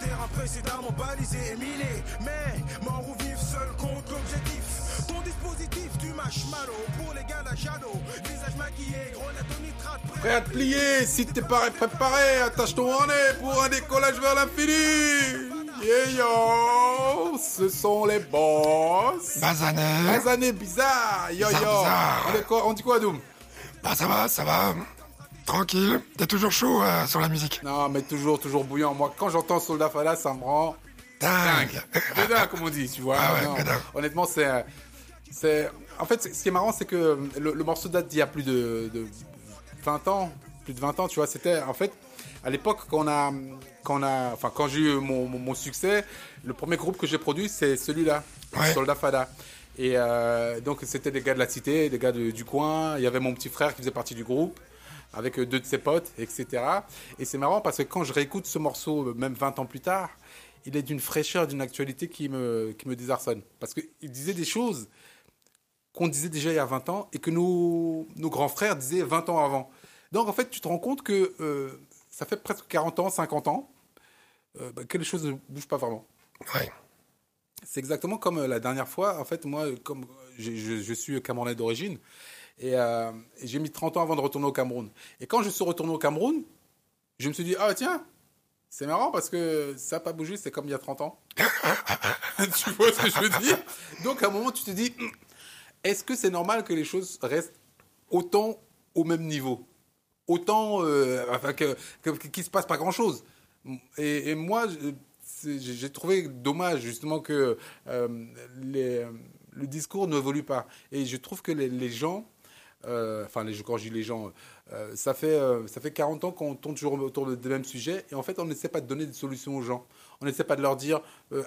terrain précédemment balisé et miné. Mais mort ou vif, seul contre l'objectif. Ton dispositif, tu mâches malo pour les gars d'Achado. Visage maquillé, grenade au nitrate. Prêt à te plier, si t'es pas préparé, attache ton harnais pour un décollage vers l'infini. Yeah yo, ce sont les boss. Bazané. Bazané bizarre, yo Bizarre, yo. bizarre. On, est quoi, on dit quoi Doom? Bah ça va, ça va. Tranquille. T'es toujours chaud euh, sur la musique. Non mais toujours, toujours bouillant. Moi quand j'entends Soldat Fala, ça me rend Dingue. Bédin, comme on dit, tu vois. Ah ouais, honnêtement, c'est, c'est, en fait, ce qui est marrant, c'est que le, le morceau date d'il y a plus de, de 20 ans, plus de 20 ans, tu vois. C'était, en fait, à l'époque, quand on a, quand on a, enfin, quand j'ai eu mon, mon, mon succès, le premier groupe que j'ai produit, c'est celui-là, Ouais. Soldat Fada. Et euh, donc, c'était des gars de la cité, des gars de- du coin. Il y avait mon petit frère qui faisait partie du groupe avec euh, deux de ses potes, etc. Et c'est marrant parce que quand je réécoute ce morceau, euh, même 20 ans plus tard, il est d'une fraîcheur, d'une actualité qui me, qui me désarçonne. Parce qu'il disait des choses qu'on disait déjà il y a 20 ans et que nos, nos grands frères disaient 20 ans avant. Donc en fait, tu te rends compte que euh, ça fait presque 40 ans, 50 ans euh, bah, que les choses ne bougent pas vraiment. Ouais. C'est exactement comme la dernière fois. En fait, moi, comme je suis camerounais d'origine, et, euh, et j'ai mis 30 ans avant de retourner au Cameroun. Et quand je suis retourné au Cameroun, je me suis dit, ah tiens, c'est marrant parce que ça n'a pas bougé, c'est comme il y a 30 ans. tu vois ce que je veux dire? Donc à un moment, tu te dis, Hum, est-ce que c'est normal que les choses restent autant au même niveau? Autant, euh, enfin, que, que- qu'il ne se passe pas grand-chose. Et, moi, j'ai trouvé dommage justement que euh, le discours n'évolue pas. Et je trouve que les gens, euh, enfin, les, je les gens, euh, ça, fait, euh, ça fait 40 ans qu'on tourne toujours autour de- des mêmes sujets et en fait, on n'essaie pas de donner des solutions aux gens. On n'essaie pas de leur dire,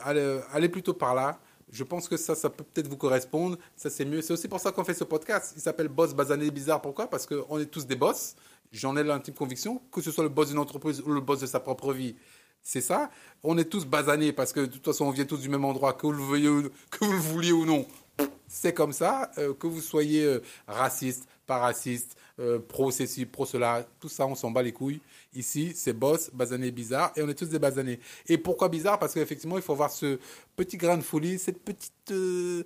allez, plutôt par là. Je pense que ça, ça peut peut-être vous correspondre. Ça, c'est mieux. C'est aussi pour ça qu'on fait ce podcast. Il s'appelle Boss Basané Bizarre. Pourquoi? Parce qu'on est tous des boss. J'en ai l'intime conviction, que ce soit le boss d'une entreprise ou le boss de sa propre vie. C'est ça. On est tous basanés parce que de toute façon, on vient tous du même endroit, que vous que vous le vouliez ou non. C'est comme ça. euh, que vous soyez euh, raciste, pas raciste, euh, pro ceci, pro cela, tout ça, on s'en bat les couilles. Ici, c'est boss, basané, bizarre, et on est tous des basanés. Et pourquoi bizarre? Parce qu'effectivement, il faut avoir ce petit grain de folie, cette petite euh,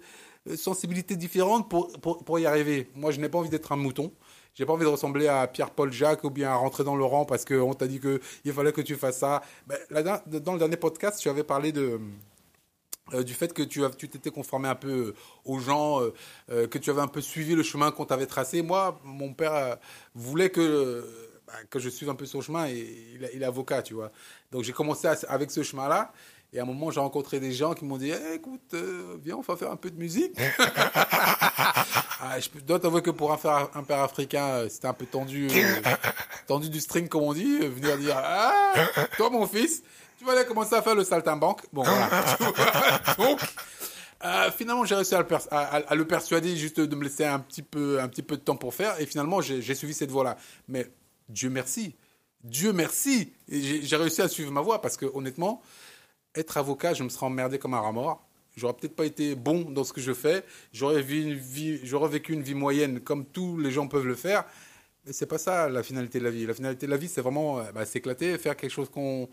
sensibilité différente pour, pour, y arriver. Moi, je n'ai pas envie d'être un mouton. J'ai pas envie de ressembler à Pierre-Paul Jacques ou bien à rentrer dans le rang parce qu'on t'a dit qu'il fallait que tu fasses ça. Ben, dans le dernier podcast, tu avais parlé de, euh, du fait que tu as- tu t'étais conformé un peu euh, aux gens, euh, euh, que tu avais un peu suivi le chemin qu'on t'avait tracé. Moi, mon père euh, voulait que, bah, que je suive un peu son chemin et il, est- il est avocat, tu vois. Donc j'ai commencé à- avec ce chemin-là. Et à un moment, j'ai rencontré des gens qui m'ont dit Eh, écoute, euh, viens, on va faire un peu de musique. Ah, je dois t'avouer que pour un, père- un père africain, c'était un peu tendu, tendu du string, comme on dit, venir dire Ah, toi, mon fils, tu vas aller commencer à faire le saltimbanque. Bon, voilà. Vois, Donc, euh, finalement, j'ai réussi à le, pers- à- à- à le persuader juste de me laisser un petit peu, un petit peu de temps pour faire. Et finalement, j'ai suivi cette voie-là. Mais Dieu merci. Dieu merci. J'ai réussi à suivre ma voie parce que, honnêtement, être avocat, je me serais emmerdé comme un rat mort. J'aurais peut-être pas été bon dans ce que je fais. J'aurais vu une vie, j'aurais vécu une vie moyenne comme tous les gens peuvent le faire. Mais c'est pas ça la finalité de la vie. La finalité de la vie, c'est vraiment euh, bah, s'éclater, faire quelque chose qu'on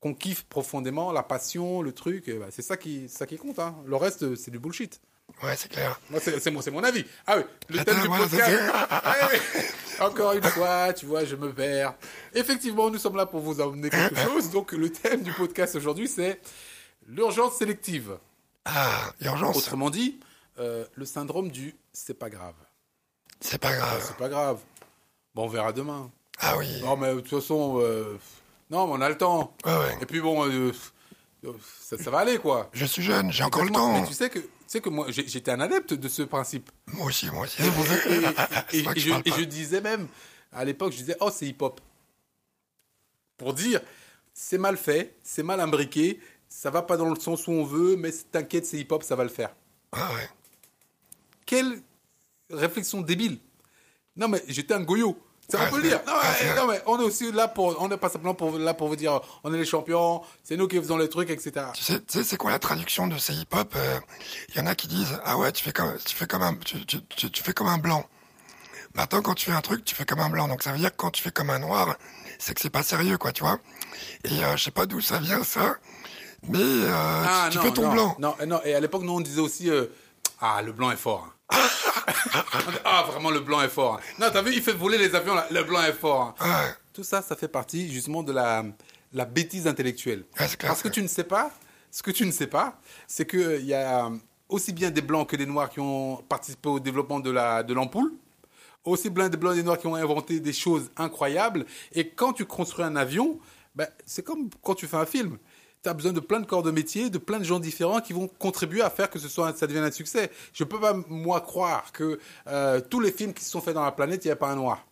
qu'on kiffe profondément, la passion, le truc. bah, c'est ça qui, ça qui compte. hein. Le reste, c'est du bullshit. Ouais, c'est clair. Moi, c'est mon, c'est mon avis. Ah oui, le thème du voilà, podcast. Ouais, ouais. Encore une fois, tu vois, je me perds. Effectivement, nous sommes là pour vous amener quelque chose. Donc, le thème du podcast aujourd'hui, c'est l'urgence sélective. Ah, urgence. Autrement dit, euh, le syndrome du c'est pas grave. C'est pas grave. C'est pas grave. Bon, on verra demain. Ah oui. Non, mais de toute façon, euh, non, mais on a le temps. Ouais. Et puis bon, euh, ça, ça va aller, quoi. Je suis jeune, j'ai encore le temps. Mais tu sais que, tu sais que moi, j'étais un adepte de ce principe. Moi aussi, moi aussi. Et, je et je disais même, à l'époque, je disais, oh, c'est hip-hop. Pour dire, c'est mal fait, c'est mal imbriqué, ça va pas dans le sens où on veut, mais t'inquiète, c'est hip-hop, ça va le faire. Ah ouais. Quelle réflexion débile. Non, mais j'étais un goyot. On peut le c'est- dire. Non, ouais, mais, c'est- non, mais on est aussi là pour, on n'est pas simplement pour, là pour vous dire, on est les champions, c'est nous qui faisons les trucs, etc. Tu sais, tu sais, c'est quoi la traduction de ces hip-hop Il y en a qui disent ah ouais, tu fais comme, tu fais comme un, tu, tu, tu, tu fais comme un blanc. Maintenant, quand tu fais un truc, tu fais comme un blanc. Donc ça veut dire que quand tu fais comme un noir, c'est que c'est pas sérieux, quoi, tu vois. Et euh, je sais pas d'où ça vient, ça. Mais euh, Ah, tu non, fais ton non, blanc. Non, non, et à l'époque, nous, on disait aussi euh, Ah, le blanc est fort. ah, vraiment, le blanc est fort. hein. Non, t'as vu, il fait voler les avions, là. Le blanc est fort. hein. Tout ça, ça fait partie justement de la, la bêtise intellectuelle. Parce que tu ne sais pas, ce que tu ne sais pas, c'est qu'il y a aussi bien des blancs que des noirs qui ont participé au développement de la de l'ampoule, aussi bien des blancs et des noirs qui ont inventé des choses incroyables. Et quand tu construis un avion, ben, c'est comme quand tu fais un film. Tu as besoin de plein de corps de métier, de plein de gens différents qui vont contribuer à faire que ce soit, ça devienne un succès. Je peux pas, moi, croire que euh, tous les films qui se sont faits dans la planète, il n'y a pas un noir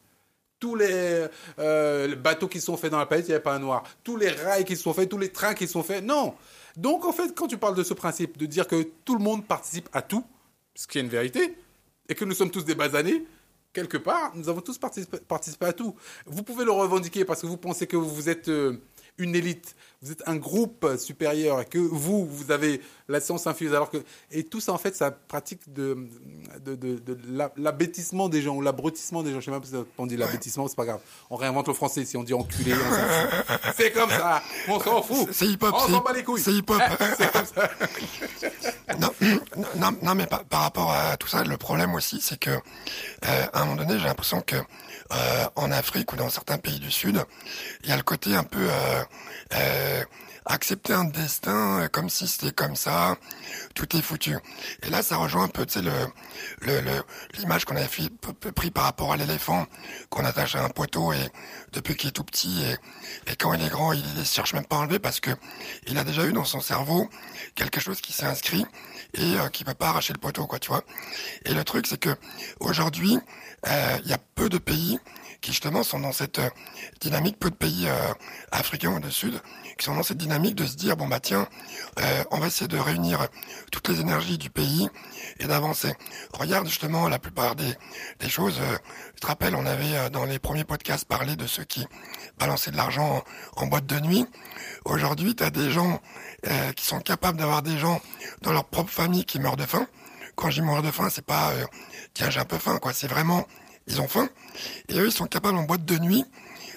tous les, euh, bateaux qui sont faits dans la planète, il n'y avait pas un noir. Tous les rails qui sont faits, tous les trains qui sont faits, non. Donc, en fait, quand tu parles de ce principe, de dire que tout le monde participe à tout, ce qui est une vérité, et que nous sommes tous des basanés, quelque part, nous avons tous participé, participé à tout. Vous pouvez le revendiquer parce que vous pensez que vous êtes euh, une élite, vous êtes un groupe supérieur, et que vous, vous avez la science infuse, alors que... Et tout ça, en fait, ça pratique de, de, de, de la- l'abêtissement des gens, ou l'abrutissement des gens. Je sais même pas si on dit l'abêtissement, c'est pas grave. On réinvente le français, si on dit enculé, on. C'est comme ça, on s'en fout. C'est hip-hop, On c'est s'en hip- bat les couilles. c'est hip-hop. C'est comme ça. Non, non, non, mais par, par rapport à tout ça, le problème aussi, c'est que euh, à un moment donné, j'ai l'impression que euh, en Afrique ou dans certains pays du Sud, il y a le côté un peu euh, euh, accepter un destin euh, comme si c'était comme ça, tout est foutu. Et là, ça rejoint un peu, tu sais, le le- l'image qu'on avait fait- pris par rapport à l'éléphant qu'on attache à un poteau et depuis qu'il est tout petit et, et quand il est grand, il ne cherche même pas à enlever parce que il a déjà eu dans son cerveau quelque chose qui s'est inscrit et euh, qui peut pas arracher le poteau, quoi, tu vois. Et le truc, c'est que aujourd'hui, euh, il y a peu de pays qui justement sont dans cette euh, dynamique, peu de pays africains ou du Sud, qui sont dans cette dynamique de se dire bon bah tiens, euh, on va essayer de réunir toutes les énergies du pays et d'avancer. Regarde justement la plupart des, choses. euh, tu te rappelles, on avait euh, dans les premiers podcasts parlé de ceux qui balançaient de l'argent en, en boîte de nuit. Aujourd'hui, tu as des gens euh, qui sont capables d'avoir des gens dans leur propre famille qui meurent de faim. Quand je dis mourir de faim, c'est pas tiens j'ai un peu faim quoi, c'est vraiment ils ont faim et eux ils sont capables en boîte de nuit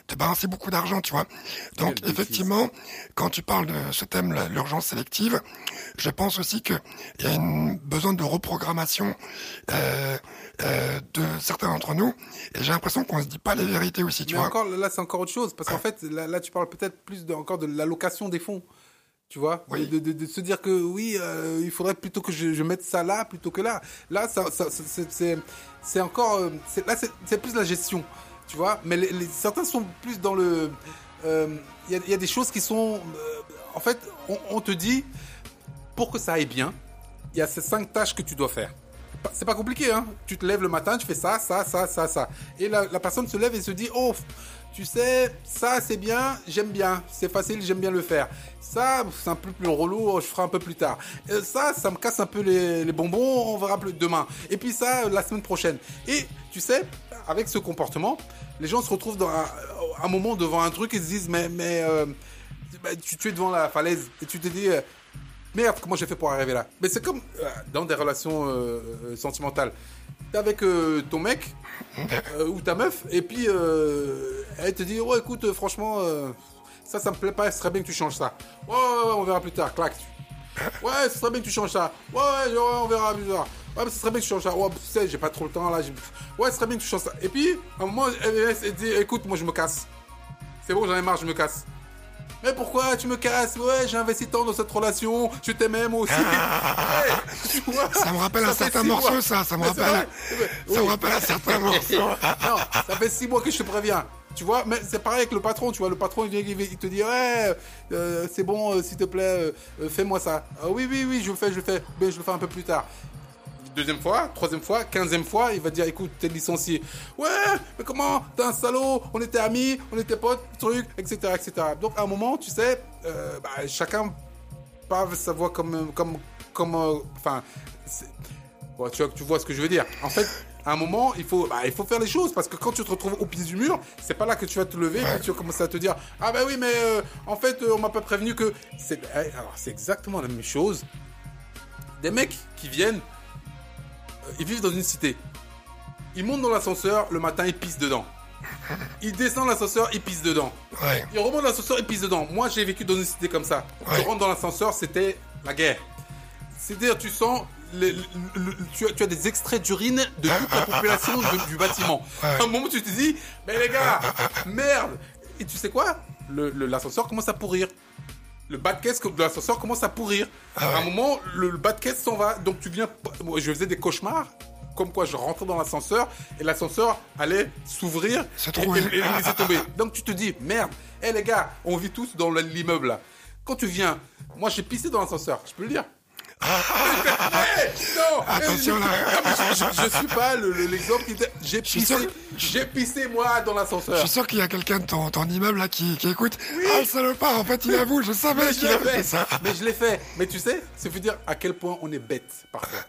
de balancer beaucoup d'argent, tu vois. Donc effectivement, quand tu parles de ce thème, l'urgence sélective, je pense aussi que il y a une besoin de reprogrammation euh, euh, de certains d'entre nous. Et j'ai l'impression qu'on se dit pas les vérités aussi, tu Mais vois. encore, là, c'est encore autre chose. Parce qu'en fait, là, là, tu parles peut-être plus de, encore de l'allocation des fonds. Tu vois Oui. de, de- de se dire que oui, euh, il faudrait plutôt que je, je mette ça là plutôt que là. Là, ça, ça- c'est- encore. là, c'est plus la gestion. Tu vois Mais certains sont plus dans le. euh, Il y, a, des choses qui sont. euh, en fait, on, te dit, pour que ça aille bien, il y a ces cinq tâches que tu dois faire. C'est pas compliqué, hein. Tu te lèves le matin, tu fais ça, ça, ça, ça, ça. Et la, personne se lève et se dit, oh, tu sais, ça c'est bien, j'aime bien, c'est facile, j'aime bien le faire. Ça, c'est un peu plus relou, je ferai un peu plus tard. Euh, ça, ça me casse un peu les, bonbons, on verra plus demain. Et puis ça, la semaine prochaine. Et tu sais, avec ce comportement, les gens se retrouvent dans un, moment devant un truc et se disent, mais, mais euh, tu, es devant la falaise et tu te dis, euh, merde, comment j'ai fait pour arriver là? Mais c'est comme euh, dans des relations sentimentales. T'es avec ton mec ou ta meuf, et puis elle te dit Oh, écoute, franchement, ça, ça me plaît pas, ce serait bien que tu changes ça. Ouais, ouais, ouais, on verra plus tard, clac. Ouais, ce serait bien que tu changes ça. Ouais, ouais, ouais, on verra plus tard. Ouais, mais ce serait bien que tu changes ça. Ouais, tu sais, j'ai pas trop le temps là. j'ai- Ouais, ce serait bien que tu changes ça. Et puis, à un moment, elle, dit Écoute, moi je me casse. C'est bon, j'en ai marre, je me casse. Mais pourquoi tu me casses? Ouais, j'ai investi tant dans cette relation, je t'aimais moi aussi. Tu vois, Ça me rappelle un certain morceau, mois. ça. Ça me rappelle, ça me rappelle un certain morceau. Non, ça fait six mois que je te préviens. Tu vois, mais c'est pareil avec le patron, tu vois, le patron il vient, il il te dit ouais, euh, c'est bon, euh, s'il te plaît, euh, fais-moi ça. Ah oui, oui, oui, je le fais, je le fais, mais je le fais un peu plus tard. Deuxième fois, troisième fois, quinzième fois, il va dire écoute, t'es licencié. Ouais, mais comment? T'es un salaud, on était amis, on était potes, truc, etc., etc. Donc à un moment, tu sais, euh, bah, chacun parle sa voix comme, comme, comme, euh, enfin, tu, vois, tu vois ce que je veux dire. En fait, à un moment, il faut, bah, il faut faire les choses parce que quand tu te retrouves au pied du mur, c'est pas là que tu vas te lever et puis tu vas commencer à te dire Ah, bah oui, mais euh, en fait, on m'a pas prévenu que. C'est, eh, alors, c'est exactement la même chose. Des mecs qui viennent, ils vivent dans une cité. Il monte dans l'ascenseur, le matin, il pisse dedans. Il descend l'ascenseur, il pisse dedans. Ouais. Il remonte dans l'ascenseur, il pisse dedans. Moi, j'ai vécu dans une cité comme ça. Ouais. Tu rentres dans l'ascenseur, c'était la guerre. C'est-à-dire, tu sens, le- le- le- tu, as, tu as des extraits d'urine de toute la population de- du bâtiment. À un moment, tu te dis, mais les gars, merde. Et tu sais quoi? L'ascenseur commence à pourrir. Le bas de caisse de l'ascenseur commence à pourrir. À un moment, le, le bas de caisse s'en va. Donc tu viens. Moi, je faisais des cauchemars. Comme quoi, je rentrais dans l'ascenseur et l'ascenseur allait s'ouvrir Se et, trouver. et- et me laisser tomber. Donc tu te dis, merde, hé les gars, on vit tous dans le- l'immeuble là. Quand tu viens, moi j'ai pissé dans l'ascenseur, je peux le dire. Hey, non, Attention, je, là. je, je- je suis pas le- le- l'exemple qui était. J'ai pissé, j'ai pissé moi dans Je l'ascenseur. suis sûr qu'il y a quelqu'un de ton, ton immeuble là qui, qui écoute. Ah, le salopard, en fait, il avoue, je savais je qu'il avait fait ça. Mais je l'ai fait. Mais tu sais, ça veut dire à quel point on est bête parfois.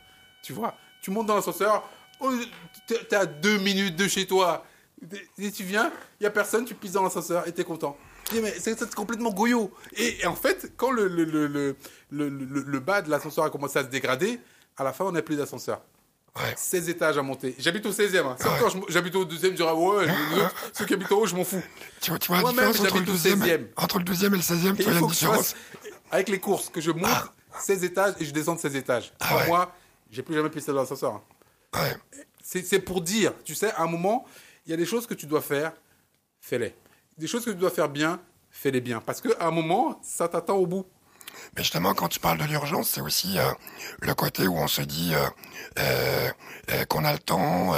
Tu vois, tu montes dans l'ascenseur, oh, t'es à deux minutes de chez toi. Et tu viens, il y a personne, tu pisses dans l'ascenseur et t'es content. C'est complètement goyot. Et, et en fait, quand le, le, le, le, le, bas de l'ascenseur a commencé à se dégrader, à la fin, on n'a plus d'ascenseur. Ouais. 16 étages à monter. J'habite au 16e. Hein. Ouais. quand j'habite au deuxième, je dirais, ouais, les autres, ceux qui habitent en haut, je m'en fous. Tu, vois- tu vois la différence entre le, j'habite au 12e, 16e. entre le 12e et le 16e, Et tu vois il la différence avec les courses, que je monte 16 étages et je descends de 16 étages. Ah Pour ouais. moi, j'ai plus jamais pissé dans l'ascenseur. hein. C'est pour dire, tu sais, à un moment, il y a des choses que tu dois faire, fais-les. Des choses que tu dois faire bien, fais-les bien. Parce qu'à un moment, ça t'attend au bout. Mais justement, quand tu parles de l'urgence, c'est aussi euh, le côté où on se dit euh, euh, qu'on a le temps.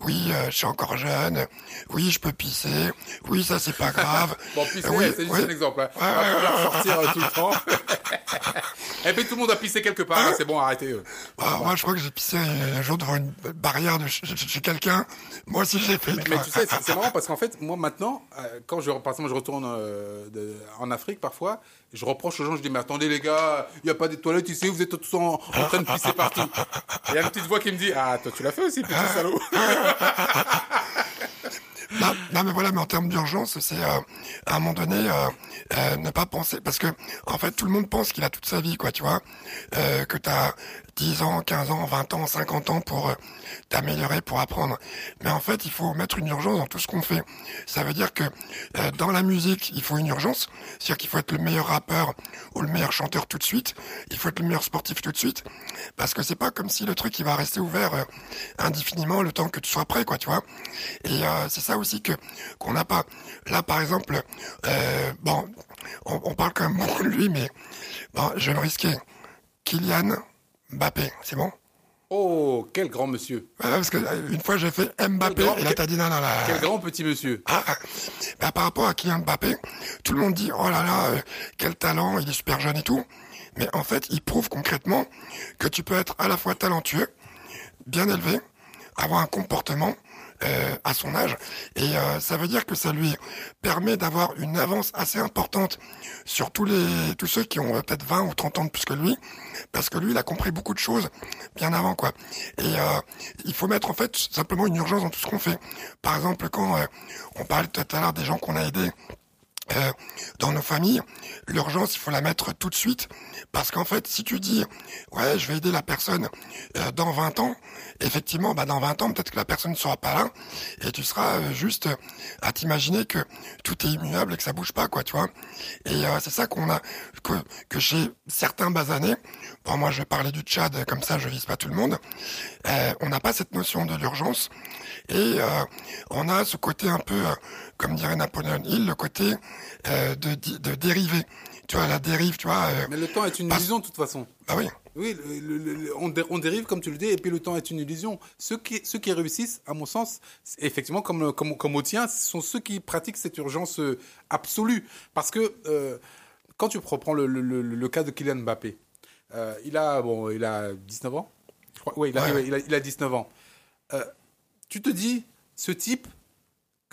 oui, je suis encore jeune. Oui, je peux pisser. Oui, ça c'est pas grave. Bon, pisser, oui, c'est juste oui. un exemple. Hein. Ouais, ouais, sortir tout le temps. Et puis tout le monde a pissé quelque part. hein, C'est bon, arrêtez. Ah, moi, je crois que j'ai pissé un jour devant une barrière de chez, quelqu'un. Moi aussi, j'ai fait. Mais tu sais, c'est marrant parce qu'en fait, moi maintenant, quand je, par exemple, je retourne de- en Afrique parfois, je reproche aux gens, je dis, mais attendez les gars, il n'y a pas des toilettes ici, vous êtes tous en, train de pisser partout. Il y a une petite voix qui me dit, ah, toi tu l'as fait aussi, petit salaud. Non, mais voilà, mais en termes d'urgence, c'est euh, à un moment donné euh, euh, ne pas penser, parce que en fait tout le monde pense qu'il a toute sa vie, quoi, tu vois, que t'as 10 ans, 15 ans, 20 ans, 50 ans pour euh, t'améliorer, pour apprendre. Mais en fait, il faut mettre une urgence dans tout ce qu'on fait. Ça veut dire que euh, dans la musique, il faut une urgence, c'est-à-dire qu'il faut être le meilleur rappeur ou le meilleur chanteur tout de suite, il faut être le meilleur sportif tout de suite, parce que c'est pas comme si le truc il va rester ouvert euh, indéfiniment le temps que tu sois prêt, quoi, tu vois. Et euh, c'est ça aussi que qu'on n'a pas. Là, par exemple, euh, bon, on, on parle quand même beaucoup de lui, mais bon, je vais me risquer. Kylian Mbappé, c'est bon? Oh, quel grand monsieur. Parce que euh, une fois j'ai fait Mbappé, grand- et là t'as dit non, non, là. Quel grand petit monsieur. Ah, ah. Bah, par rapport à Kylian Mbappé, tout le monde dit oh là là, euh, quel talent, il est super jeune et tout. Mais en fait, il prouve concrètement que tu peux être à la fois talentueux, bien élevé, avoir un comportement euh, à son âge, et euh, ça veut dire que ça lui permet d'avoir une avance assez importante sur tous les tous ceux qui ont euh, peut-être 20 ou 30 ans de plus que lui, parce que lui, il a compris beaucoup de choses bien avant, quoi. Et euh, il faut mettre en fait simplement une urgence dans tout ce qu'on fait. Par exemple, quand euh, on parlait tout à l'heure des gens qu'on a aidés euh, dans nos familles, l'urgence, il faut la mettre tout de suite. Parce qu'en fait, si tu dis, ouais, je vais aider la personne euh, dans 20 ans, effectivement, bah, dans 20 ans, peut-être que la personne ne sera pas là, et tu seras euh, juste à t'imaginer que tout est immuable et que ça bouge pas, quoi, tu vois. Et euh, c'est ça qu'on a, que, que chez certains basanés, bon, moi je vais parler du Tchad, comme ça je vise pas tout le monde, euh, on n'a pas cette notion de l'urgence, et euh, on a ce côté un peu, euh, comme dirait Napoléon Hill, le côté euh, de, de dériver. Tu vois, la dérive, tu vois. euh, Mais le temps est une illusion de toute façon. bah oui. Oui, le- le- le- le- on, dé- on dérive comme tu le dis, et puis le temps est une illusion. Ceux qui, ceux qui réussissent, à mon sens, effectivement, comme, comme, comme au tien, sont ceux qui pratiquent cette urgence euh, absolue. Parce que euh, quand tu reprends le, le, le, le cas de Kylian Mbappé, il, a, bon, il a 19 ans je crois. Oui, il a, Ouais. ouais, il a, il a 19 ans. Tu te dis, ce type,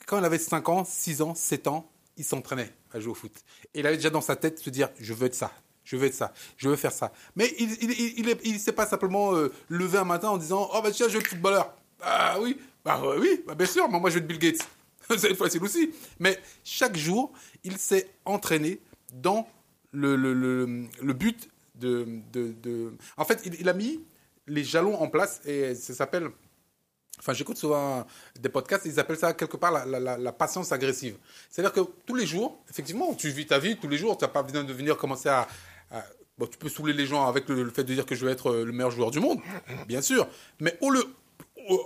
quand il avait 5 ans, 6 ans, 7 ans, il s'entraînait à jouer au foot. Et il avait déjà dans sa tête se dire, je veux être ça, je veux être ça, je veux faire ça. Mais il il, il, il, il s'est pas simplement euh, levé un matin en disant, oh bah tiens, je veux être footballeur. Ah oui, bah euh, oui, bah, bien sûr, moi, moi je veux être Bill Gates. C'est facile aussi. Mais chaque jour, il s'est entraîné dans le, le, le, le but de, de, de... En fait, il a mis les jalons en place et ça s'appelle Enfin, j'écoute souvent des podcasts, ils appellent ça quelque part la, patience agressive. C'est-à-dire que tous les jours, effectivement, tu vis ta vie tous les jours, tu n'as pas besoin de venir commencer à. bon, tu peux saouler les gens avec le, fait de dire que je vais être euh, le meilleur joueur du monde, bien sûr. Mais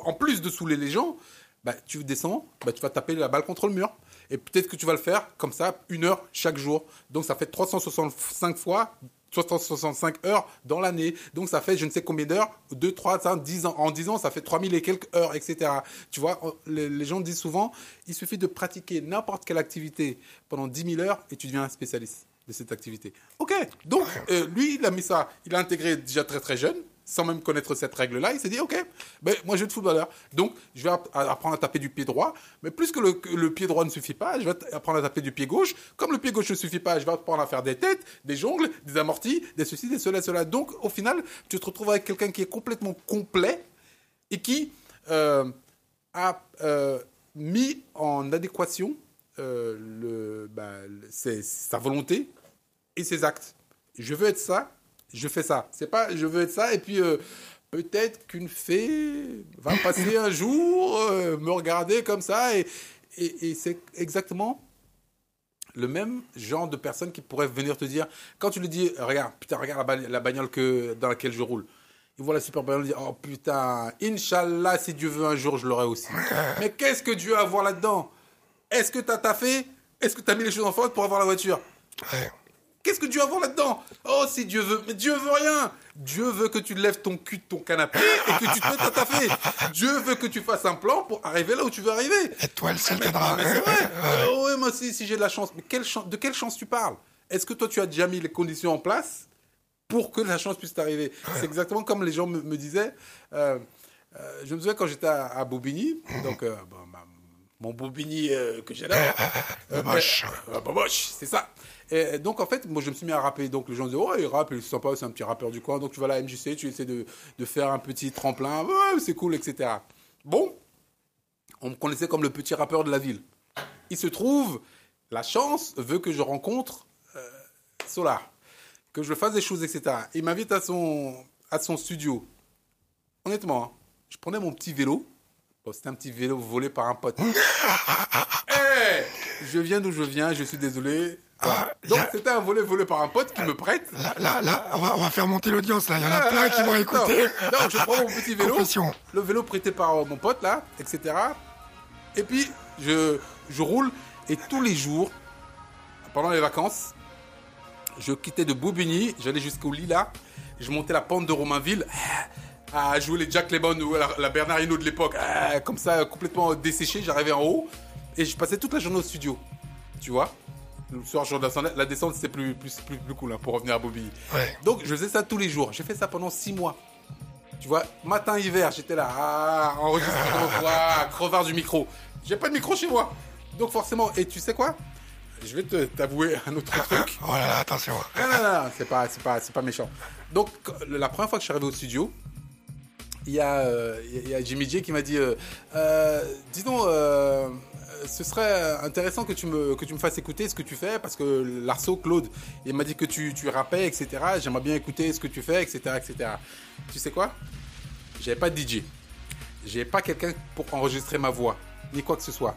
en plus de saouler les gens, bah, tu descends, bah, tu vas taper la balle contre le mur. Et peut-être que tu vas le faire comme ça, une heure chaque jour. Donc ça fait 365 fois 365 heures dans l'année. Donc ça fait je ne sais combien d'heures, 2, 3, 5, 10 ans. En 10 ans, ça fait 3000 et quelques heures, etc. Tu vois, les gens disent souvent, il suffit de pratiquer n'importe quelle activité pendant 10 000 heures et tu deviens un spécialiste de cette activité. Ok, donc euh, lui, il a mis ça, il a intégré déjà très très jeune, sans même connaître cette règle-là. Il s'est dit, ok, ben, moi je vais être footballeur. Donc je vais app- apprendre à taper du pied droit, mais plus que le, pied droit ne suffit pas, je vais apprendre à taper du pied gauche. Comme le pied gauche ne suffit pas, je vais apprendre à faire des têtes, des jongles, des amortis, des ceci, des cela, cela. Donc au final, tu te retrouves avec quelqu'un qui est complètement complet et qui euh, a euh, mis en adéquation euh, bah, sa volonté et ses actes. Je veux être ça, je fais ça. C'est pas je veux être ça et puis euh, peut-être qu'une fée va passer un jour euh, me regarder comme ça et, et, et c'est exactement le même genre de personne qui pourrait venir te dire quand tu lui dis regarde putain regarde la, ba- la bagnole que dans laquelle je roule. Il voit la super bagnole il dit oh putain Inch'Allah si Dieu veut un jour je l'aurai aussi. Mais qu'est-ce que Dieu a à voir là-dedans? Est-ce que t'as taffé? Est-ce que t'as mis les choses en faute pour avoir la voiture? Ouais. Qu'est-ce que Dieu a voir là-dedans? Oh, si Dieu veut. Mais Dieu veut rien. Dieu veut que tu lèves ton cul de ton canapé et que tu te mettes à taffer. Dieu veut que tu fasses un plan pour arriver là où tu veux arriver. Étoile, ciel, Mais, t'aidera. mais c'est vrai. Euh, ouais, moi aussi, si j'ai de la chance. Mais quelle chance, de quelle chance tu parles? Est-ce que toi, tu as déjà mis les conditions en place pour que la chance puisse t'arriver? C'est exactement comme les gens me, me disaient. euh, euh, je me souviens quand j'étais à, à Bobigny, donc euh, bon, ma- mon Bobigny euh, que j'adore. Euh, Boboche. euh, Boboche, c'est ça. Et donc en fait, moi je me suis mis à rapper. Donc les gens disaient, ouais, il rappe, il est sympa, c'est un petit rappeur du coin. Donc tu vas à la MJC, tu essaies de, de faire un petit tremplin, ouais, c'est cool, etc. Bon, on me connaissait comme le petit rappeur de la ville. Il se trouve, la chance veut que je rencontre euh, Solar, que je fasse des choses, etc. Il m'invite à son, à son studio. Honnêtement, hein, je prenais mon petit vélo. Bon, c'était un petit vélo volé par un pote. Je viens d'où je viens, je suis désolé. Ah, Donc a- c'était un volet volé par un pote qui me prête. Là, là, là, on va, on va faire monter l'audience, là. Il y en a Ah, plein qui vont écouter. Non, non, je prends mon petit vélo. Confession. Le vélo prêté par euh, mon pote là, etc. Et puis je, je roule et tous les jours, pendant les vacances, je quittais de Bobigny, j'allais jusqu'au Lila, je montais la pente de Romainville à jouer les Jack Lemmon ou la, la Bernard Hinault de l'époque, ah, comme ça complètement desséché, j'arrivais en haut et je passais toute la journée au studio, tu vois? Le soir, je redescendais. la descente c'était plus, plus, plus, plus cool hein, pour revenir à Bobigny. Ouais. Donc je faisais ça tous les jours, j'ai fait ça pendant six mois. Tu vois, matin, hiver, j'étais là, ah, enregistrement, ah, crevard du micro. J'ai pas de micro chez moi. Donc forcément, et tu sais quoi? Je vais t'avouer un autre truc. Oh là là, attention. Non, non, non, c'est pas, pas, pas méchant. Donc, la première fois que je suis arrivé au studio, il y euh, y a Jimmy J qui m'a dit, euh, euh, dis donc, euh, ce serait intéressant que tu me, que tu me fasses écouter ce que tu fais, parce que Larceau, Claude, il m'a dit que tu, tu rappais, etc. J'aimerais bien écouter ce que tu fais, etc., etc. Tu sais quoi? J'avais pas de DJ. J'avais pas quelqu'un pour enregistrer ma voix, ni quoi que ce soit.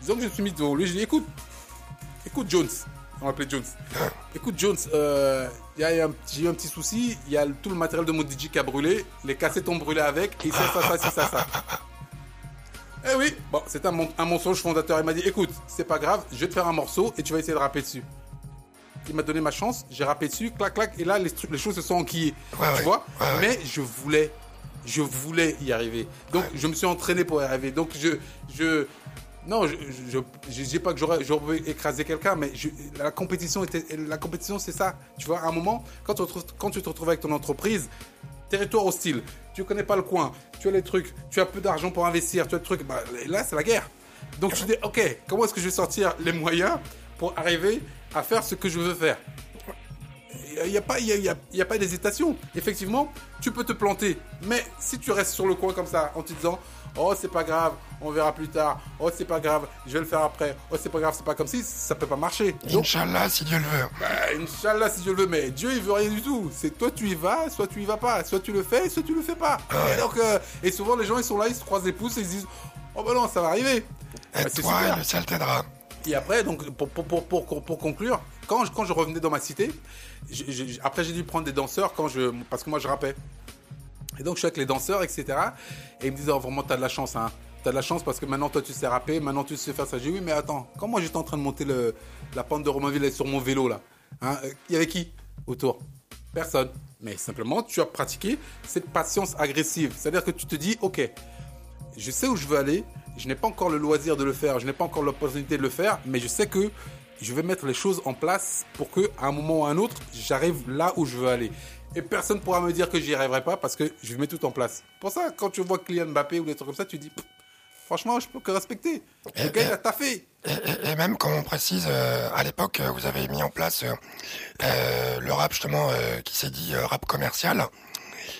Disons que je me suis mis devant lui, je lui ai dit, écoute, écoute Jones, on m'appelait Jones. Écoute Jones, euh, j'ai eu un petit souci, il y a tout le matériel de mon DJ qui a brûlé, les cassettes ont brûlé avec, et ça, ça, ça, ça, ça, ça. Eh oui, bon, c'est un, un mensonge fondateur. Il m'a dit, écoute, c'est pas grave, je vais te faire un morceau et tu vas essayer de rapper dessus. Il m'a donné ma chance, j'ai rappé dessus, clac, clac, et là, les, trucs- les choses se sont enquillées. Ouais, tu ouais. vois ouais. Mais je voulais, je voulais y arriver. Donc, je me suis entraîné pour y arriver. Donc, je, je, non, je, je dis pas que j'aurais, écrasé quelqu'un, mais la compétition compétition, c'est ça. Tu vois, à un moment, quand tu, te retrouves- tu avec ton entreprise, territoire hostile, tu connais pas le coin, tu as les trucs, tu as peu d'argent pour investir, tu as le truc, bah, là, c'est la guerre. Donc, je dis, ok, comment est-ce que je vais sortir les moyens pour arriver à faire ce que je veux faire? il n'y a, pas- y a, a pas d'hésitation. Effectivement, tu peux te planter. Mais si tu restes sur le coin comme ça, en te disant Oh, c'est pas grave, on verra plus tard. Oh, c'est pas grave, je vais le faire après. Oh, c'est pas grave, c'est pas comme si, ça peut pas marcher. Donc, Inch'Allah, si Dieu le veut. bah, Inch'Allah, si Dieu le veut, mais Dieu, il veut rien du tout. C'est toi, tu y vas, soit tu y vas pas. Soit tu le fais, soit tu le fais pas. Et, donc, euh, et souvent, les gens, ils sont là, ils se croisent les pouces et ils se disent Oh, bah non, ça va arriver. Bah, et le ciel t'aidera. Et après, donc, pour, pour, pour, pour, pour conclure, quand je, quand je revenais dans ma cité, après j'ai dû prendre des danseurs quand je, parce que moi je rappais. Et donc je suis avec les danseurs, etc. Et ils me disaient, oh, vraiment, t'as de la chance, hein. T'as de la chance parce que maintenant toi tu sais rapper, maintenant tu sais faire ça. J'ai dit, oui, mais attends, quand moi j'étais en train de monter le, la pente de Romainville sur mon vélo là, hein, euh, il y avait qui autour? Personne. Mais simplement, tu as pratiqué cette patience agressive. C'est-à-dire que tu te dis, ok, je sais où je veux aller, je n'ai pas encore le loisir de le faire, je n'ai pas encore l'opportunité de le faire, mais je sais que je vais mettre les choses en place pour que, à un moment ou à un autre, j'arrive là où je veux aller. Et personne ne pourra me dire que j'y arriverai pas parce que je mets tout en place. Pour ça, quand tu vois Kylian Mbappé ou des trucs comme ça, tu dis, franchement, je peux que respecter. Le gars, il a taffé. Et, et- et même, comme on précise, euh, à l'époque, euh, vous avez mis en place euh, le rap, justement, euh, qui s'est dit rap commercial.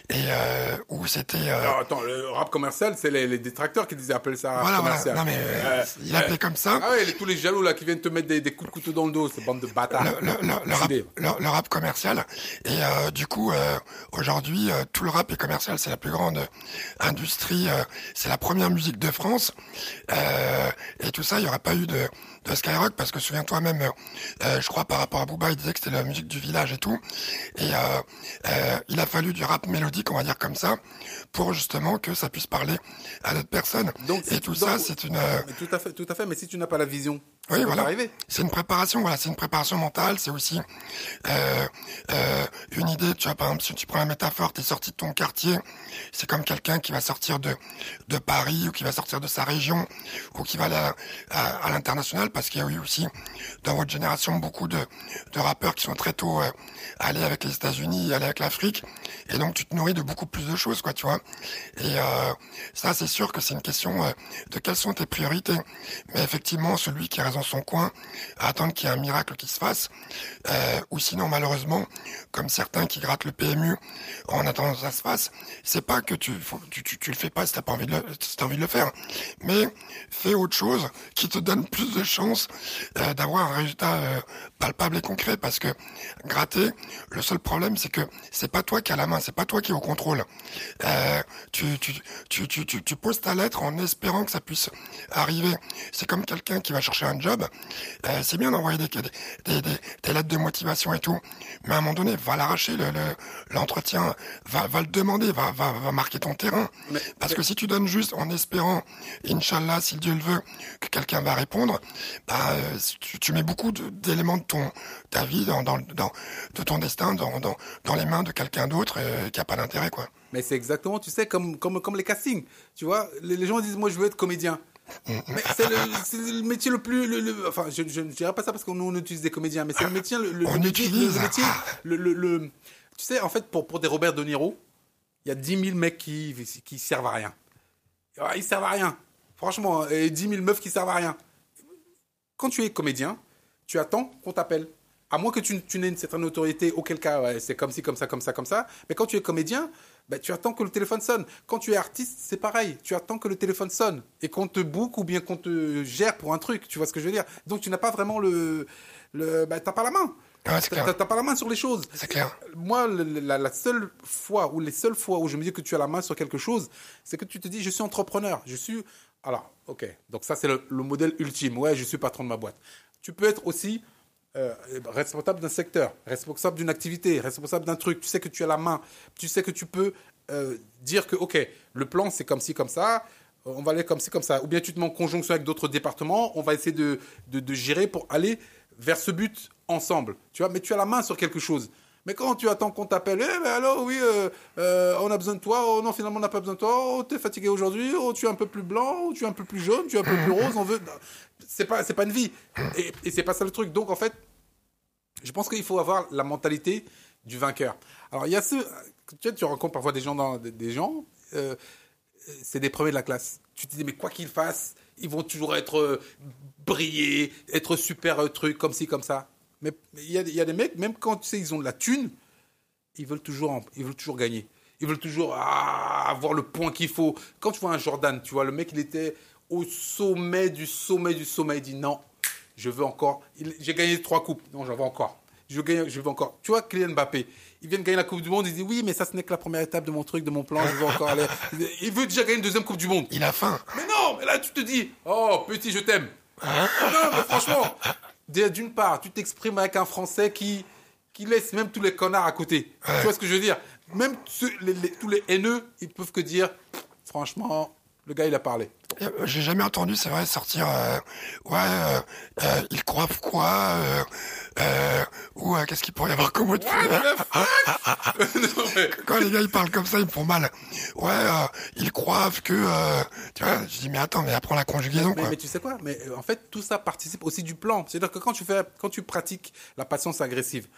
Et euh, où c'était... euh, attends, le rap commercial, c'est les, les détracteurs qui disaient appeler ça rap voilà, voilà. commercial. Non, mais euh, Euh, il appelait comme ça. Ah ouais, tous les jaloux là qui viennent te mettre des, des coups de couteau dans le dos, ces bandes de bâtards. le, le, le, le rap, le, rap commercial. Et du coup, aujourd'hui, tout le rap est commercial. C'est la plus grande industrie. c'est la première musique de France. Et tout ça, il n'y aurait pas eu de, de Skyrock parce que souviens-toi même, euh, je crois par rapport à Booba, il disait que c'était la musique du village et tout. Et euh, euh, il a fallu du rap mélodique, on va dire comme ça, pour justement que ça puisse parler à d'autres personnes. Donc, et tout donc- ça, c'est une... euh, tout à fait, tout à fait. Mais si tu n'as pas la vision, oui, voilà. C'est une préparation, voilà, c'est une préparation mentale. C'est aussi euh, euh, une idée. Tu vois, par exemple, si tu prends la métaphore, t'es sorti de ton quartier, c'est comme quelqu'un qui va sortir de de Paris ou qui va sortir de sa région ou qui va aller à, à- à l'international, parce qu'il y a eu aussi dans votre génération beaucoup de de rappeurs qui sont très tôt euh, allés avec les États-Unis, allés avec l'Afrique, et donc tu te nourris de beaucoup plus de choses, quoi, tu vois. Et euh, ça, c'est sûr que c'est une question euh, de quelles sont tes priorités. Mais effectivement, celui qui reste dans son coin, à attendre qu'il y ait un miracle qui se fasse, euh, ou sinon, malheureusement, comme certains qui grattent le PMU en attendant que ça se fasse, c'est pas que tu, faut- tu, le fais pas si t'as pas envie de le faire, mais fais autre chose qui te donne plus de chances euh, d'avoir un résultat euh, palpable et concret, parce que gratter, le seul problème, c'est que c'est pas toi qui as la main, c'est pas toi qui es au contrôle. Euh, tu, tu, tu, tu, tu, poses ta lettre en espérant que ça puisse arriver. C'est comme quelqu'un qui va chercher un job. Euh, c'est bien d'envoyer des, des, des, des- lettres de motivation et tout, mais à un moment donné, va l'arracher, le, le- l'entretien, va, va le demander, va, va, va marquer ton terrain. Mais- Parce que si tu donnes juste en espérant, Inch'Allah, si Dieu le veut, que quelqu'un va répondre, bah, euh, tu, tu mets beaucoup d'éléments de ton ta vie, dans, dans, dans, de ton destin, dans, dans, dans les mains de quelqu'un d'autre euh, qui a pas d'intérêt, quoi. Mais c'est exactement, tu sais, comme, comme, comme les castings. Tu vois, les, les gens disent, moi, je veux être comédien. Mais c'est le, c'est le métier le plus. le- le- enfin, je je ne dirais pas ça parce qu'on nous, on utilise des comédiens, mais c'est le métier. Le, le- On métier, métier, le, le- le- tu sais, en fait, pour, pour des Robert De Niro, il y a 10 000 mecs qui, qui servent à rien. Ah, Ils servent à rien. Franchement, et 10 000 meufs qui servent à rien. Quand tu es comédien, tu attends qu'on t'appelle. À moins que tu, tu n'aies une certaine autorité, auquel cas, ouais, c'est comme ci, comme ça, comme ça, comme ça. Mais quand tu es comédien, ben, tu attends que le téléphone sonne. Quand tu es artiste, c'est pareil. Tu attends que le téléphone sonne et qu'on te book ou bien qu'on te gère pour un truc. Tu vois ce que je veux dire? Donc tu n'as pas vraiment le... le ben, t'as pas la main. Ouais, c'est T'as pas la main sur les choses. C'est clair. Moi, la, la seule fois ou les seules fois où je me dis que tu as la main sur quelque chose, c'est que tu te dis je suis entrepreneur. Je suis. Alors, ok. Donc ça c'est le, le modèle ultime. Ouais, je suis patron de ma boîte. Tu peux être aussi euh, responsable d'un secteur, responsable d'une activité, responsable d'un truc. Tu sais que tu as la main. Tu sais que tu peux euh, dire que ok, le plan c'est comme ci comme ça. euh, On va aller comme ci comme ça. Ou bien tu te mets en conjonction avec d'autres départements. On va essayer de, de, de gérer pour aller vers ce but ensemble. Tu vois, mais tu as la main sur quelque chose. Mais quand tu attends qu'on t'appelle, eh ben alors oui, euh, euh, on a besoin de toi, oh non finalement on n'a pas besoin de toi, oh t'es fatigué aujourd'hui, oh tu es un peu plus blanc, oh tu es un peu plus jaune, tu es un peu plus rose, on veut... C'est pas, c'est pas une vie. Et, et c'est pas ça le truc. Donc en fait, je pense qu'il faut avoir la mentalité du vainqueur. Alors il y a ceux, tu, sais, tu rencontres parfois des gens, dans, des- gens, euh, c'est des premiers de la classe. Tu te dis mais quoi qu'ils fassent, ils vont toujours être briller, être super euh, truc comme ci comme ça. Mais il y a, il y a des mecs, même quand tu sais, ils ont de la thune, ils veulent toujours, ils veulent toujours gagner. Ils veulent toujours ah, avoir le point qu'il faut. Quand tu vois un Jordan, tu vois, le mec, il était au sommet du sommet du sommet. Il dit non, je veux encore. J'ai gagné trois coupes. Non, j'en veux encore. Je veux, gagner, je veux encore. Tu vois, Kylian Mbappé, il vient de gagner la Coupe du Monde. Il dit oui, mais ça, ce n'est que la première étape de mon truc, de mon plan. Je veux encore aller. Il veut déjà gagner une deuxième Coupe du Monde. Il a faim. Mais non, mais là tu te dis, oh petit, je t'aime. non, mais franchement, d'une part, tu t'exprimes avec un Français qui, qui laisse même tous les connards à côté. Tu vois ce que je veux dire? Même ceux- les- les- tous les haineux, ils peuvent que dire, franchement, le gars il a parlé. Euh, J'ai jamais entendu, c'est vrai, sortir. euh, ouais, euh, euh, il croit quoi euh, euh, Ou euh, qu'est-ce qu'il pourrait y avoir comme autre Non, mais- Quand les gars ils parlent comme ça, ils me font mal. Ouais, euh, ils croient que. euh, tu vois, je dis mais attends, mais apprends la conjugaison Mais, quoi. mais tu sais quoi? Mais en fait, tout ça participe aussi du plan. C'est-à-dire que quand tu fais, quand tu pratiques la patience agressive,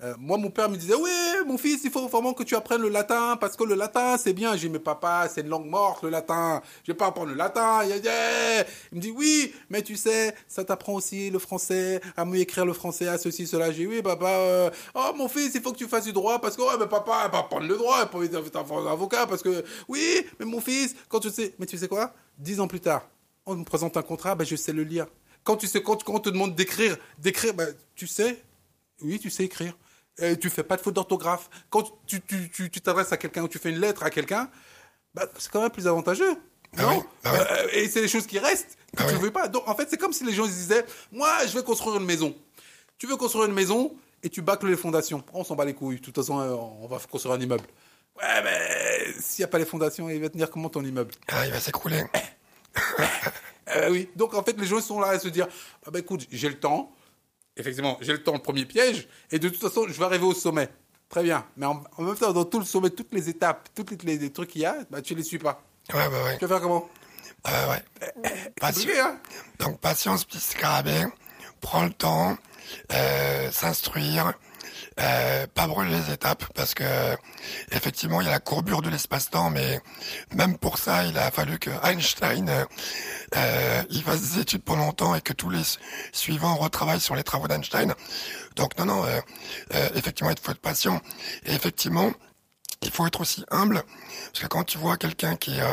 euh, moi, mon père me disait, oui, mon fils, il faut vraiment que tu apprennes le latin parce que le latin, c'est bien. J'ai dit, mais papa, c'est une langue morte, le latin. Je vais pas apprendre le latin. Il, me dit, oui, mais tu sais, ça t'apprend aussi le français, à mieux écrire le français, à ceci, cela. J'ai dit, oui, papa, euh, oh, mon fils, il faut que tu fasses du droit parce que, ouais, mais papa, elle va apprendre le droit, il faut être un avocat parce que, oui, mais mon fils, quand tu sais, mais tu sais quoi? Dix ans plus tard, on me présente un contrat, ben, je sais le lire. Quand tu sais, quand, quand on te demande d'écrire, d'écrire, ben, tu sais, oui, tu sais écrire. Et tu fais pas de faute d'orthographe. Quand tu tu, tu, tu t'adresses à quelqu'un ou tu fais une lettre à quelqu'un, ben, c'est quand même plus avantageux. Ah non oui, ah. Euh, Et c'est les choses qui restent que Ah tu oui. veux pas. Donc, en fait, c'est comme si les gens ils disaient, moi, je vais construire une maison. Tu veux construire une maison et tu bâcles les fondations. On s'en bat les couilles. De toute façon, euh, on va construire un immeuble. Ouais, mais s'il n'y a pas les fondations, il va tenir comment ton immeuble? Ah, il va s'écrouler. euh, oui. Donc en fait, les gens sont là à se dire ah ben écoute, j'ai le temps. Effectivement, j'ai le temps, le premier piège, et de toute façon, je vais arriver au sommet. Très bien. Mais en, en même temps, dans tout le sommet, toutes les étapes, tous les, les trucs qu'il y a, bah, tu les suis pas. Ouais, bah ouais. Tu vas faire comment? Euh, ouais. Patient- compliqué, hein? Donc patience, petit scarabée, prends le temps, euh, s'instruire, euh, pas brûler les étapes parce que effectivement il y a la courbure de l'espace-temps, mais même pour ça il a fallu que Einstein euh, euh, il fasse des études pendant longtemps et que tous les su- suivants retravaillent sur les travaux d'Einstein. Donc non non, euh, effectivement il faut être patient et effectivement il faut être aussi humble, parce que quand tu vois quelqu'un qui, euh,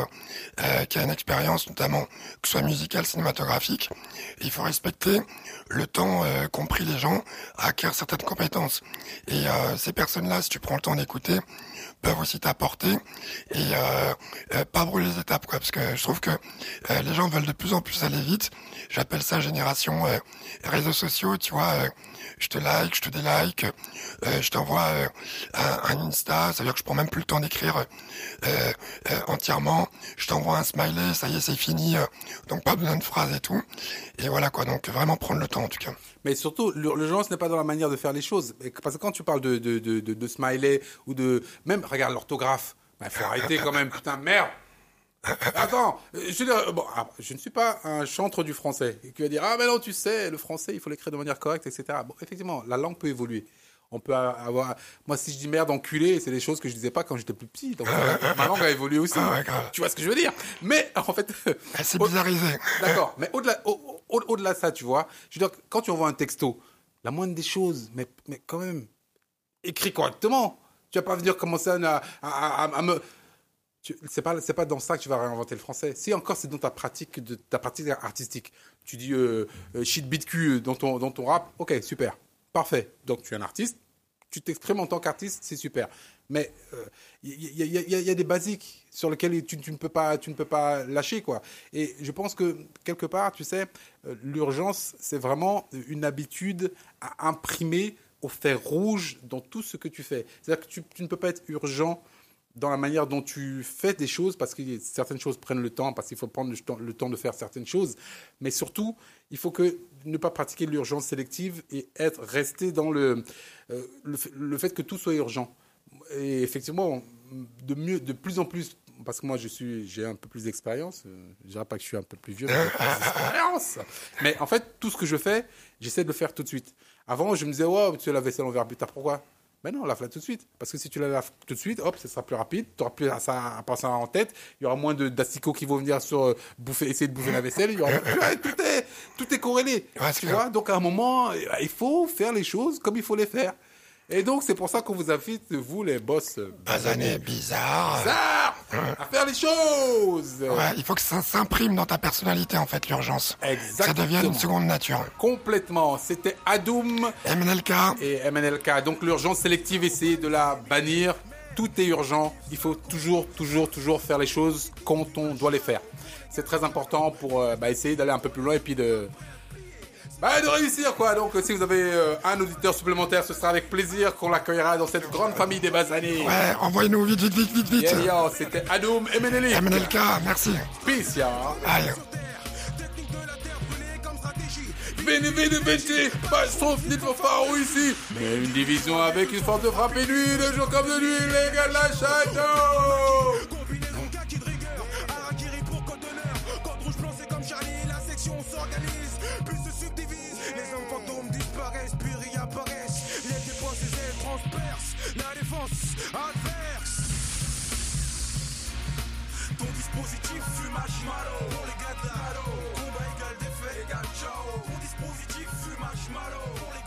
euh, qui a une expérience, notamment que ce soit musicale, cinématographique, il faut respecter le temps euh, qu'ont pris les gens à acquérir certaines compétences. Et euh, ces personnes-là, si tu prends le temps d'écouter, peuvent aussi t'apporter et euh, euh, pas brûler les étapes, quoi, parce que je trouve que les gens veulent de plus en plus aller vite. J'appelle ça génération réseaux sociaux, tu vois. Je te like, je te délike, euh, je t'envoie euh, un, Insta, ça veut dire que je prends même plus le temps d'écrire euh, entièrement. Je t'envoie un smiley, ça y est, c'est fini. donc pas besoin de phrases et tout. Et voilà quoi, donc vraiment prendre le temps en tout cas. Mais surtout, l'urgence n'est pas dans la manière de faire les choses. Parce que quand tu parles de, de, de smiley ou de... Même, regarde l'orthographe. Il faut arrêter quand même, putain, merde Attends, euh, je, veux dire, bon, ah, je ne suis pas un chantre du français qui va dire ah mais non tu sais le français il faut l'écrire de manière correcte etc. Bon effectivement la langue peut évoluer. On peut avoir moi si je dis merde enculé c'est des choses que je disais pas quand j'étais plus petit donc euh, ma langue a évolué aussi. Ah ouais. Tu vois ce que je veux dire? Mais en fait Ah, C'est bizarrisé. D'accord, mais au-delà au, au- au-delà de ça, tu vois, je veux dire, quand tu envoies un texto, la moindre des choses, mais, mais quand même, écris correctement. Tu vas pas venir commencer à, à, à- à me... C'est pas, c'est pas dans ça que tu vas réinventer le français. Si encore c'est dans ta pratique, de, ta pratique artistique. Tu dis euh, euh, shit beat cul dans ton, dans ton rap, ok, super, parfait. Donc tu es un artiste, tu t'exprimes en tant qu'artiste, c'est super. Mais il y, a- des basiques sur lesquels tu, ne peux pas, tu ne peux pas lâcher quoi. Et je pense que quelque part, tu sais, euh, l'urgence, c'est vraiment une habitude à imprimer au fer rouge dans tout ce que tu fais. C'est-à-dire que tu ne peux pas être urgent dans la manière dont tu fais des choses, parce que certaines choses prennent le temps, parce qu'il faut prendre le temps, de faire certaines choses. Mais surtout, il faut que ne pas pratiquer l'urgence sélective et être resté dans le, euh, le, fait- le fait que tout soit urgent. Et effectivement, de mieux, de plus en plus, parce que moi je suis, j'ai un peu plus d'expérience. euh, Je dirais pas que je suis un peu plus vieux, mais en fait, tout ce que je fais, j'essaie de le faire tout de suite. Avant, je me disais, ouais, tu as la vaisselle en verre plus tard. Pourquoi? Ben non, lave-la tout de suite. Parce que si tu la laves tout de suite, hop, ce sera plus rapide. Tu n'auras plus à, ça, à passer en tête. Il y aura moins de d'asticots qui vont venir sur euh, bouffer, essayer de bouffer la vaisselle. Il y aura, Ouais, tout, est, tout est corrélé. Ouais, tu vois Donc à un moment, euh, il faut faire les choses comme il faut les faire. Et donc c'est pour ça qu'on vous invite, vous les boss euh, Basané, bizarre. bizarres, à faire les choses. Ouais, il faut que ça s'imprime dans ta personnalité, en fait, l'urgence. Ça Exactement. devienne une seconde nature. Complètement. C'était Adoum MNLK, et MNLK. Donc l'urgence sélective, essayez de la bannir. Tout est urgent. Il faut toujours, toujours, toujours faire les choses quand on doit les faire. C'est très important pour euh, bah, essayer d'aller un peu plus loin et puis de, bah, de réussir quoi. Donc si vous avez euh, un auditeur supplémentaire, ce sera avec plaisir qu'on l'accueillera dans cette grande famille des basanés. ouais, envoyez-nous vite, vite, vite, vite, vite. Yeah, yeah, C'était Adoum et MNLK. MNLK, merci. Peace, ya. Aïe. Technique de la terre brûlée comme stratégie. Veni, veni, veni, pas son ni pour pharaon ici. Mais une division avec une force de frappe et nuit, de jour comme de nuit, les gars de la château. Combinaison kaki de rigueur. Harakiri pour code d'honneur? Code rouge blanc, c'est comme Charlie. La section s'organise, disparaissent, réapparaissent. Les défenses, les ailes transpercent. La défense adverse. Ton dispositif fume marshmallow Pour les gars de la Combat égal défait égal ciao Ton dispositif fume marshmallow Pour les